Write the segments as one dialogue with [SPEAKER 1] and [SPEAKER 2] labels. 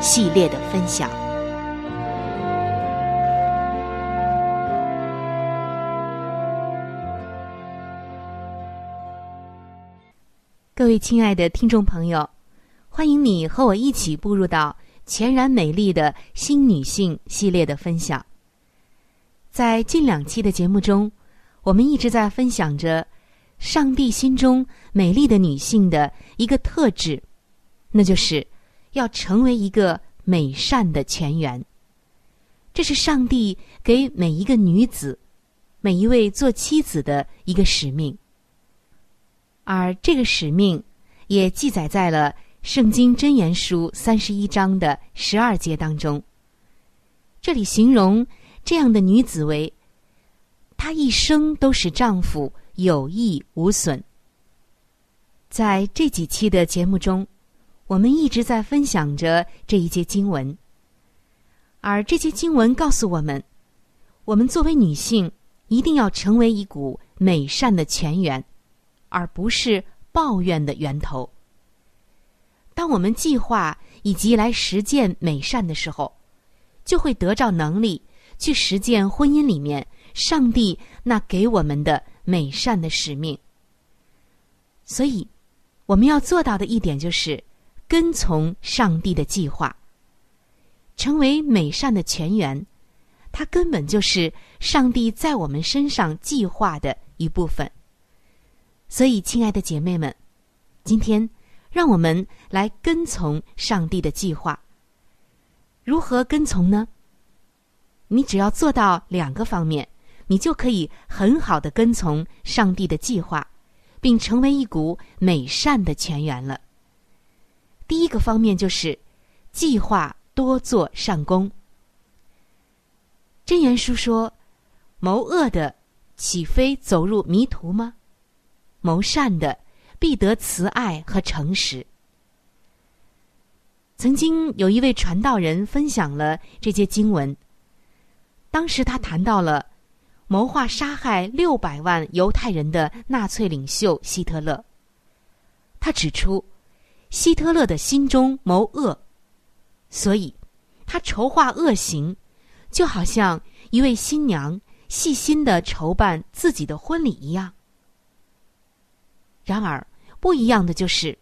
[SPEAKER 1] 系列的分享。各位亲爱的听众朋友，欢迎你和我一起步入到全然美丽的新女性系列的分享。在近两期的节目中，我们一直在分享着上帝心中美丽的女性的一个特质，那就是。要成为一个美善的全员，这是上帝给每一个女子、每一位做妻子的一个使命。而这个使命也记载在了《圣经真言书》三十一章的十二节当中。这里形容这样的女子为：她一生都使丈夫有益无损。在这几期的节目中。我们一直在分享着这一节经文，而这节经文告诉我们，我们作为女性一定要成为一股美善的泉源，而不是抱怨的源头。当我们计划以及来实践美善的时候，就会得着能力去实践婚姻里面上帝那给我们的美善的使命。所以，我们要做到的一点就是。跟从上帝的计划，成为美善的泉源，它根本就是上帝在我们身上计划的一部分。所以，亲爱的姐妹们，今天让我们来跟从上帝的计划。如何跟从呢？你只要做到两个方面，你就可以很好的跟从上帝的计划，并成为一股美善的泉源了。第一个方面就是计划多做善功。真言书说：“谋恶的岂非走入迷途吗？谋善的必得慈爱和诚实。”曾经有一位传道人分享了这些经文，当时他谈到了谋划杀害六百万犹太人的纳粹领袖希特勒。他指出，希特勒的心中谋恶，所以他筹划恶行，就好像一位新娘细心的筹办自己的婚礼一样。然而，不一样的就是，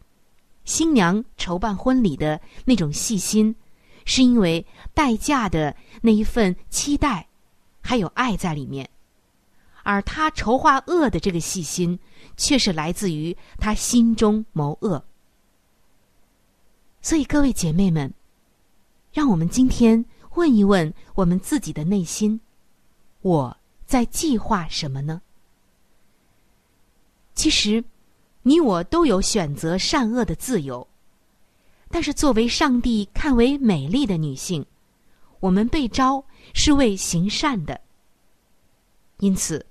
[SPEAKER 1] 新娘筹办婚礼的那种细心，是因为待嫁的那一份期待，还有爱在里面；而他筹划恶的这个细心，却是来自于他心中谋恶。所以，各位姐妹们，让我们今天问一问我们自己的内心：我在计划什么呢？其实。你我都有选择善恶的自由，但是作为上帝看为美丽的女性，我们被招是为行善的。因此，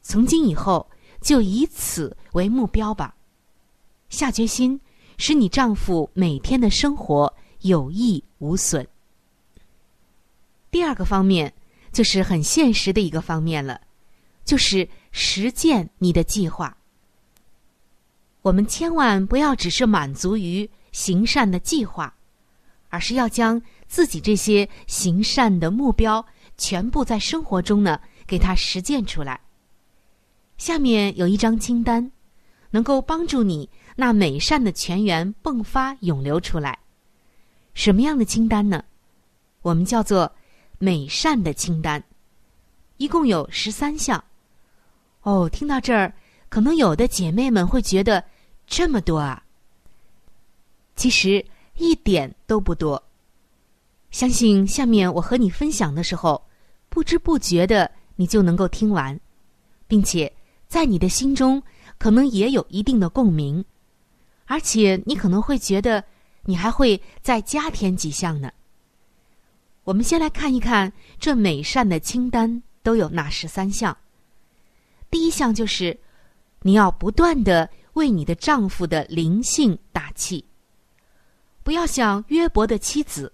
[SPEAKER 1] 从今以后就以此为目标吧，下决心使你丈夫每天的生活有益无损。第二个方面就是很现实的一个方面了，就是实践你的计划。我们千万不要只是满足于行善的计划，而是要将自己这些行善的目标全部在生活中呢给它实践出来。下面有一张清单，能够帮助你那美善的泉源迸发涌流出来。什么样的清单呢？我们叫做美善的清单，一共有十三项。哦，听到这儿，可能有的姐妹们会觉得。这么多啊！其实一点都不多。相信下面我和你分享的时候，不知不觉的你就能够听完，并且在你的心中可能也有一定的共鸣，而且你可能会觉得你还会再加添几项呢。我们先来看一看这美善的清单都有哪十三项。第一项就是你要不断的。为你的丈夫的灵性打气，不要像约伯的妻子，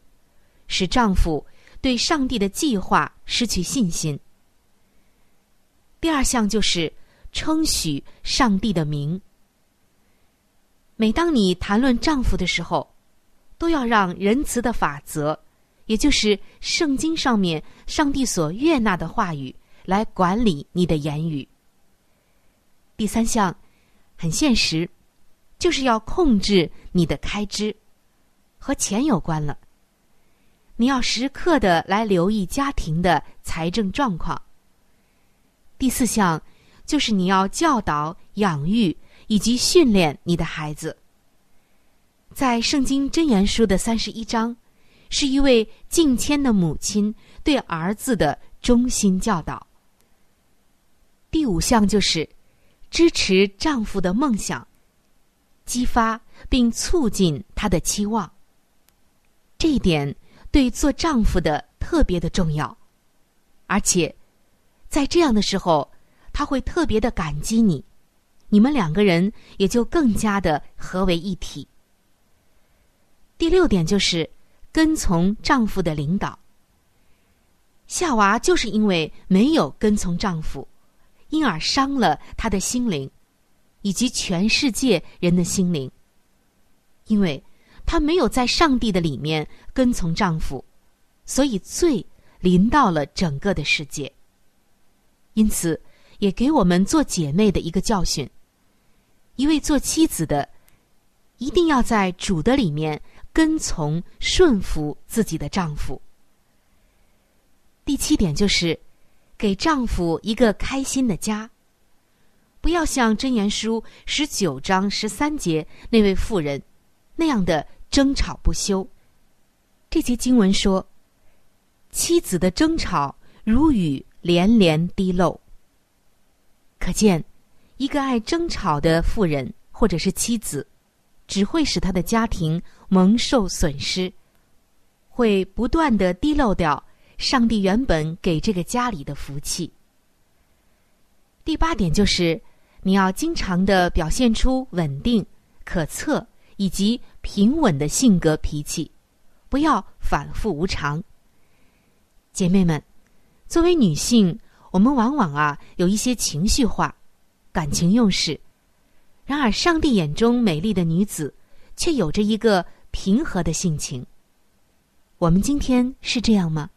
[SPEAKER 1] 使丈夫对上帝的计划失去信心。第二项就是称许上帝的名。每当你谈论丈夫的时候，都要让仁慈的法则，也就是圣经上面上帝所悦纳的话语，来管理你的言语。第三项。很现实，就是要控制你的开支，和钱有关了。你要时刻的来留意家庭的财政状况。第四项就是你要教导、养育以及训练你的孩子。在圣经箴言书的三十一章，是一位敬谦的母亲对儿子的忠心教导。第五项就是。支持丈夫的梦想，激发并促进他的期望。这一点对做丈夫的特别的重要，而且在这样的时候，他会特别的感激你，你们两个人也就更加的合为一体。第六点就是跟从丈夫的领导。夏娃就是因为没有跟从丈夫。因而伤了他的心灵，以及全世界人的心灵。因为她没有在上帝的里面跟从丈夫，所以罪临到了整个的世界。因此，也给我们做姐妹的一个教训：一位做妻子的，一定要在主的里面跟从顺服自己的丈夫。第七点就是。给丈夫一个开心的家，不要像箴言书十九章十三节那位妇人那样的争吵不休。这节经文说：“妻子的争吵如雨连连滴漏。”可见，一个爱争吵的妇人或者是妻子，只会使他的家庭蒙受损失，会不断的滴漏掉。上帝原本给这个家里的福气。第八点就是，你要经常的表现出稳定、可测以及平稳的性格脾气，不要反复无常。姐妹们，作为女性，我们往往啊有一些情绪化、感情用事。然而，上帝眼中美丽的女子，却有着一个平和的性情。我们今天是这样吗？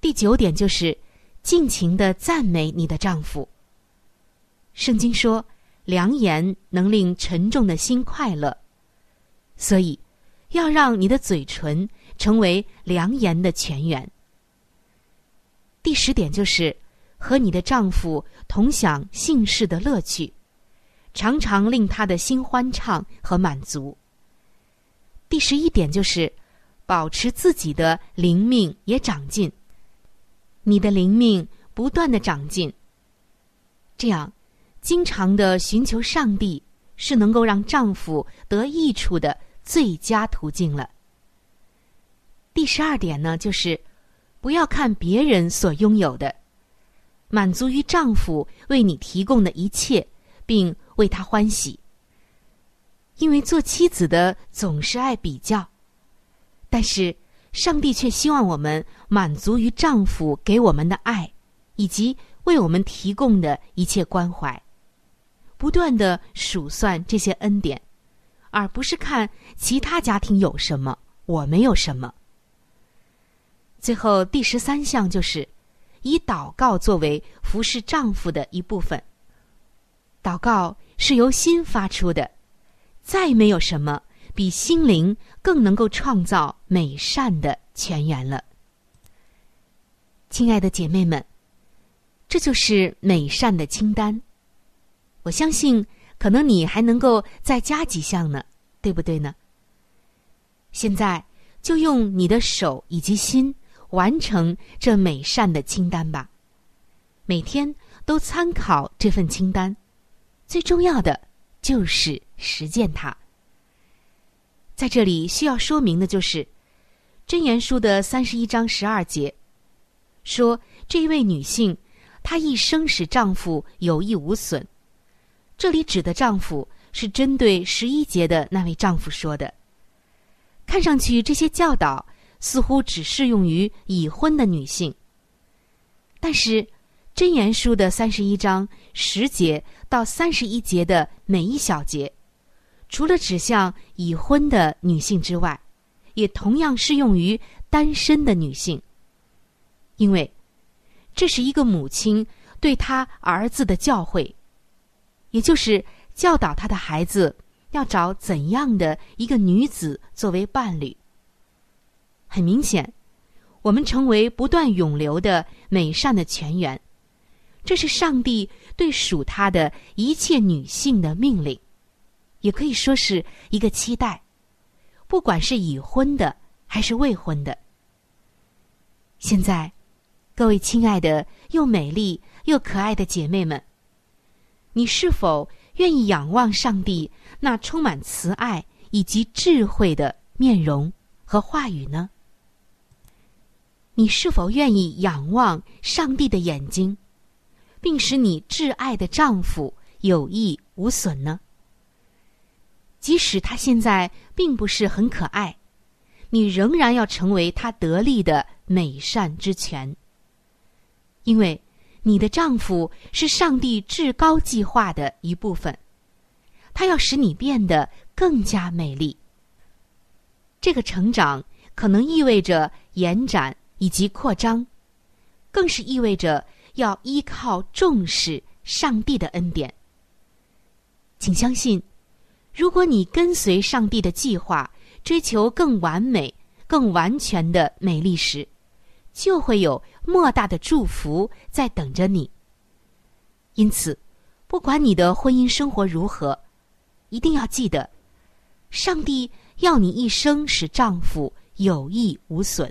[SPEAKER 1] 第九点就是尽情的赞美你的丈夫。圣经说，良言能令沉重的心快乐，所以要让你的嘴唇成为良言的泉源。第十点就是和你的丈夫同享姓氏的乐趣。常常令他的心欢畅和满足。第十一点就是，保持自己的灵命也长进。你的灵命不断的长进，这样，经常的寻求上帝是能够让丈夫得益处的最佳途径了。第十二点呢，就是不要看别人所拥有的，满足于丈夫为你提供的一切，并。为他欢喜，因为做妻子的总是爱比较，但是上帝却希望我们满足于丈夫给我们的爱，以及为我们提供的一切关怀，不断的数算这些恩典，而不是看其他家庭有什么，我没有什么。最后第十三项就是以祷告作为服侍丈夫的一部分，祷告。是由心发出的，再没有什么比心灵更能够创造美善的泉源了。亲爱的姐妹们，这就是美善的清单。我相信，可能你还能够再加几项呢，对不对呢？现在就用你的手以及心完成这美善的清单吧，每天都参考这份清单。最重要的就是实践它。在这里需要说明的就是，《真言书》的三十一章十二节说，这一位女性她一生使丈夫有益无损。这里指的丈夫是针对十一节的那位丈夫说的。看上去这些教导似乎只适用于已婚的女性，但是。真言书的三十一章十节到三十一节的每一小节，除了指向已婚的女性之外，也同样适用于单身的女性。因为这是一个母亲对她儿子的教诲，也就是教导他的孩子要找怎样的一个女子作为伴侣。很明显，我们成为不断涌流的美善的泉源。这是上帝对属他的一切女性的命令，也可以说是一个期待，不管是已婚的还是未婚的。现在，各位亲爱的又美丽又可爱的姐妹们，你是否愿意仰望上帝那充满慈爱以及智慧的面容和话语呢？你是否愿意仰望上帝的眼睛？并使你挚爱的丈夫有益无损呢？即使他现在并不是很可爱，你仍然要成为他得力的美善之泉。因为你的丈夫是上帝至高计划的一部分，他要使你变得更加美丽。这个成长可能意味着延展以及扩张，更是意味着。要依靠重视上帝的恩典，请相信，如果你跟随上帝的计划，追求更完美、更完全的美丽时，就会有莫大的祝福在等着你。因此，不管你的婚姻生活如何，一定要记得，上帝要你一生使丈夫有益无损。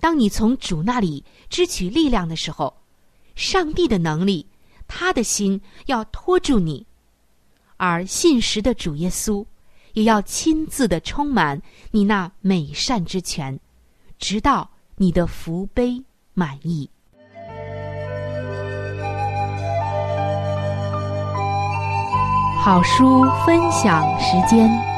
[SPEAKER 1] 当你从主那里支取力量的时候，上帝的能力，他的心要托住你，而信实的主耶稣也要亲自的充满你那美善之泉，直到你的福杯满意。好书分享时间。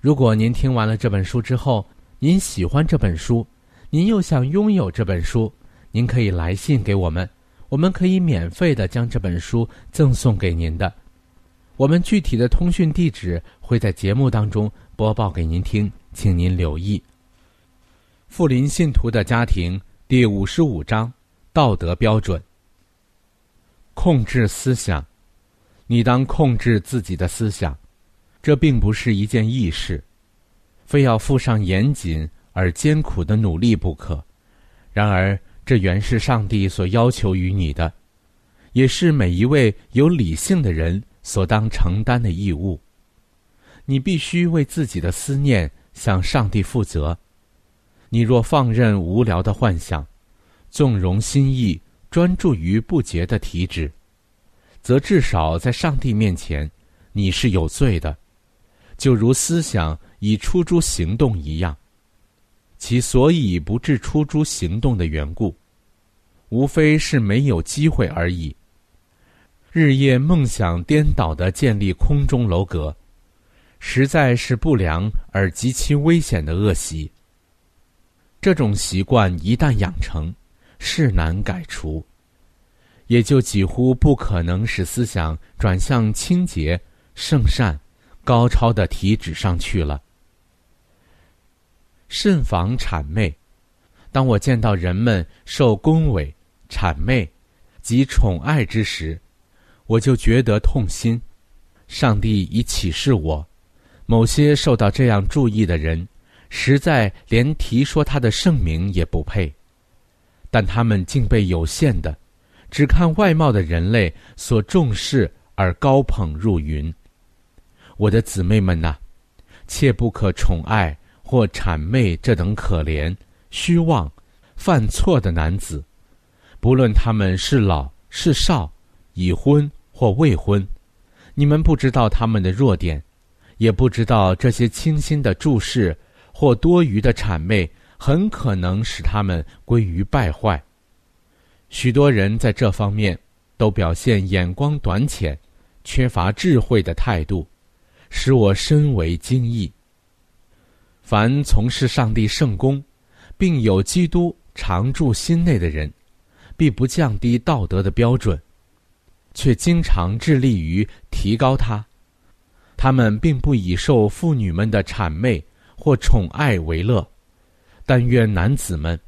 [SPEAKER 2] 如果您听完了这本书之后，您喜欢这本书，您又想拥有这本书，您可以来信给我们，我们可以免费的将这本书赠送给您的。我们具体的通讯地址会在节目当中播报给您听，请您留意。富林信徒的家庭第五十五章：道德标准。控制思想，你当控制自己的思想。这并不是一件易事，非要付上严谨而艰苦的努力不可。然而，这原是上帝所要求于你的，也是每一位有理性的人所当承担的义务。你必须为自己的思念向上帝负责。你若放任无聊的幻想，纵容心意，专注于不洁的体质，则至少在上帝面前，你是有罪的。就如思想已出诸行动一样，其所以不致出诸行动的缘故，无非是没有机会而已。日夜梦想颠倒的建立空中楼阁，实在是不良而极其危险的恶习。这种习惯一旦养成，是难改除，也就几乎不可能使思想转向清洁、圣善。高超的体脂上去了。慎防谄媚。当我见到人们受恭维、谄媚及宠爱之时，我就觉得痛心。上帝已启示我，某些受到这样注意的人，实在连提说他的圣名也不配。但他们竟被有限的、只看外貌的人类所重视而高捧入云。我的姊妹们呐，切不可宠爱或谄媚这等可怜、虚妄、犯错的男子，不论他们是老是少、已婚或未婚。你们不知道他们的弱点，也不知道这些清新的注视或多余的谄媚，很可能使他们归于败坏。许多人在这方面都表现眼光短浅、缺乏智慧的态度。使我深为惊异。凡从事上帝圣功，并有基督常住心内的人，必不降低道德的标准，却经常致力于提高它。他们并不以受妇女们的谄媚或宠爱为乐，但愿男子们，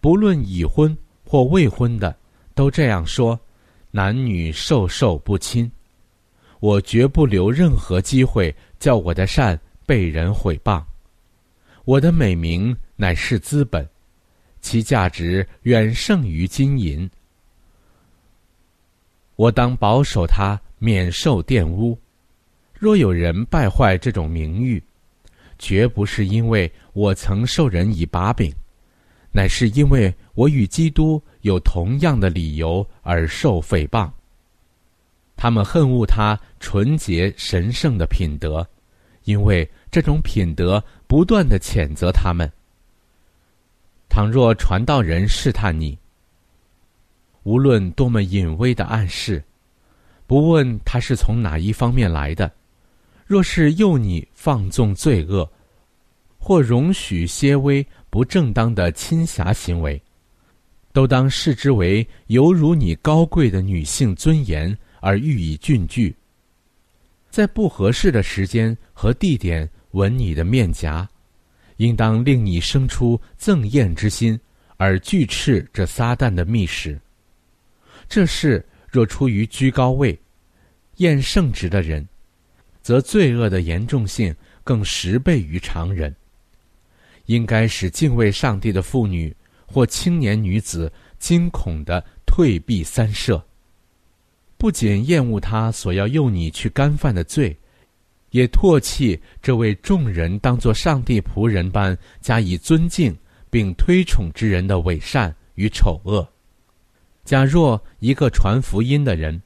[SPEAKER 2] 不论已婚或未婚的，都这样说：男女授受不亲。我绝不留任何机会叫我的善被人毁谤。我的美名乃是资本，其价值远胜于金银。我当保守它免受玷污。若有人败坏这种名誉，绝不是因为我曾受人以把柄，乃是因为我与基督有同样的理由而受诽谤。他们恨恶他纯洁神圣的品德，因为这种品德不断的谴责他们。倘若传道人试探你，无论多么隐微的暗示，不问他是从哪一方面来的，若是诱你放纵罪恶，或容许些微不正当的侵狭行为，都当视之为犹如你高贵的女性尊严而予以峻拒。在不合适的时间和地点吻你的面颊，应当令你生出憎厌之心，而拒斥这撒旦的密使。这事若出于居高位、厌圣职的人，则罪恶的严重性更十倍于常人。应该使敬畏上帝的妇女或青年女子惊恐的退避三舍。不仅厌恶他所要诱你去干犯的罪，也唾弃这位众人当作上帝仆人般加以尊敬并推崇之人的伪善与丑恶。假若一个传福音的人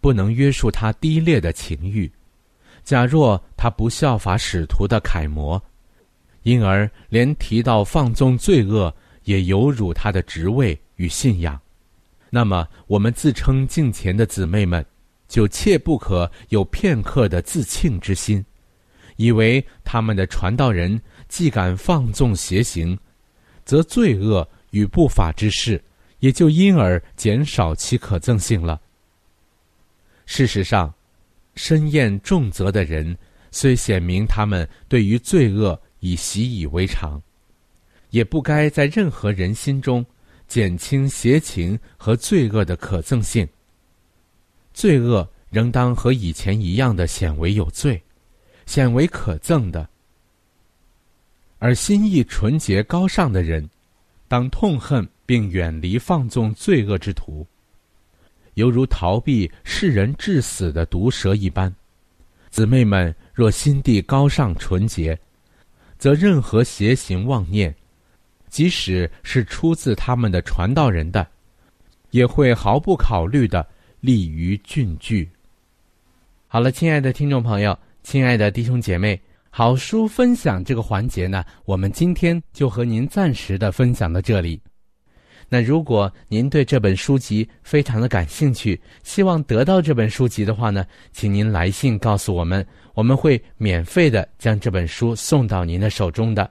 [SPEAKER 2] 不能约束他低劣的情欲，假若他不效法使徒的楷模，因而连提到放纵罪恶也有辱他的职位与信仰。那么，我们自称敬虔的姊妹们，就切不可有片刻的自庆之心，以为他们的传道人既敢放纵邪行，则罪恶与不法之事也就因而减少其可憎性了。事实上，深厌重责的人，虽显明他们对于罪恶已习以为常，也不该在任何人心中。减轻邪情和罪恶的可憎性。罪恶仍当和以前一样的显为有罪，显为可憎的。而心意纯洁高尚的人，当痛恨并远离放纵罪恶之徒，犹如逃避世人致死的毒蛇一般。姊妹们若心地高尚纯洁，则任何邪行妄念。即使是出自他们的传道人的，也会毫不考虑的立于俊句。好了，亲爱的听众朋友，亲爱的弟兄姐妹，好书分享这个环节呢，我们今天就和您暂时的分享到这里。那如果您对这本书籍非常的感兴趣，希望得到这本书籍的话呢，请您来信告诉我们，我们会免费的将这本书送到您的手中的。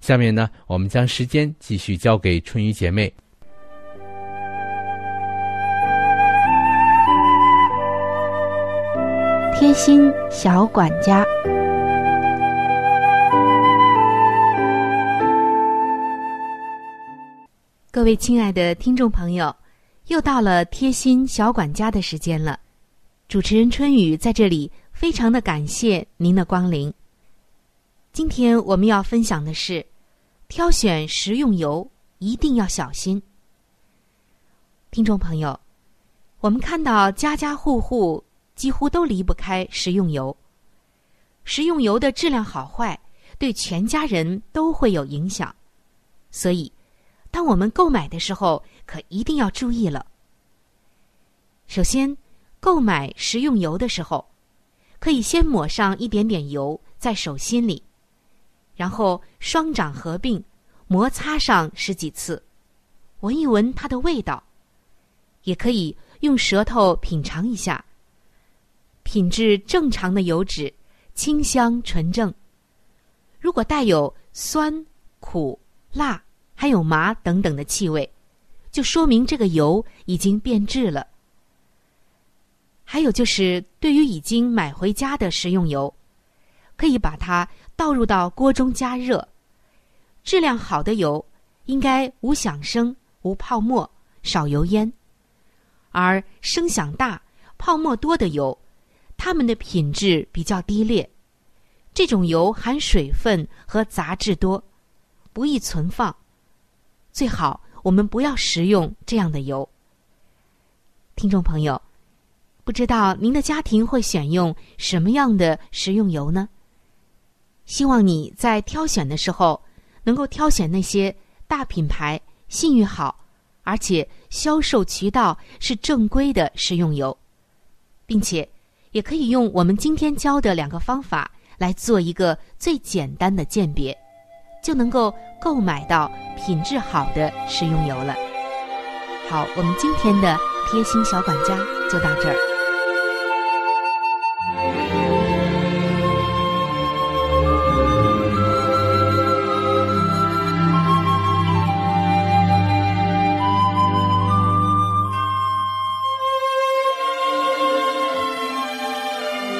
[SPEAKER 2] 下面呢，我们将时间继续交给春雨姐妹。
[SPEAKER 1] 贴心小管家，各位亲爱的听众朋友，又到了贴心小管家的时间了。主持人春雨在这里，非常的感谢您的光临。今天我们要分享的是。挑选食用油一定要小心，听众朋友，我们看到家家户户几乎都离不开食用油。食用油的质量好坏对全家人都会有影响，所以当我们购买的时候可一定要注意了。首先，购买食用油的时候，可以先抹上一点点油在手心里。然后双掌合并，摩擦上十几次，闻一闻它的味道，也可以用舌头品尝一下。品质正常的油脂，清香纯正。如果带有酸、苦、辣，还有麻等等的气味，就说明这个油已经变质了。还有就是，对于已经买回家的食用油，可以把它。倒入到锅中加热，质量好的油应该无响声、无泡沫、少油烟，而声响大、泡沫多的油，它们的品质比较低劣。这种油含水分和杂质多，不易存放，最好我们不要食用这样的油。听众朋友，不知道您的家庭会选用什么样的食用油呢？希望你在挑选的时候，能够挑选那些大品牌、信誉好，而且销售渠道是正规的食用油，并且也可以用我们今天教的两个方法来做一个最简单的鉴别，就能够购买到品质好的食用油了。好，我们今天的贴心小管家就到这儿。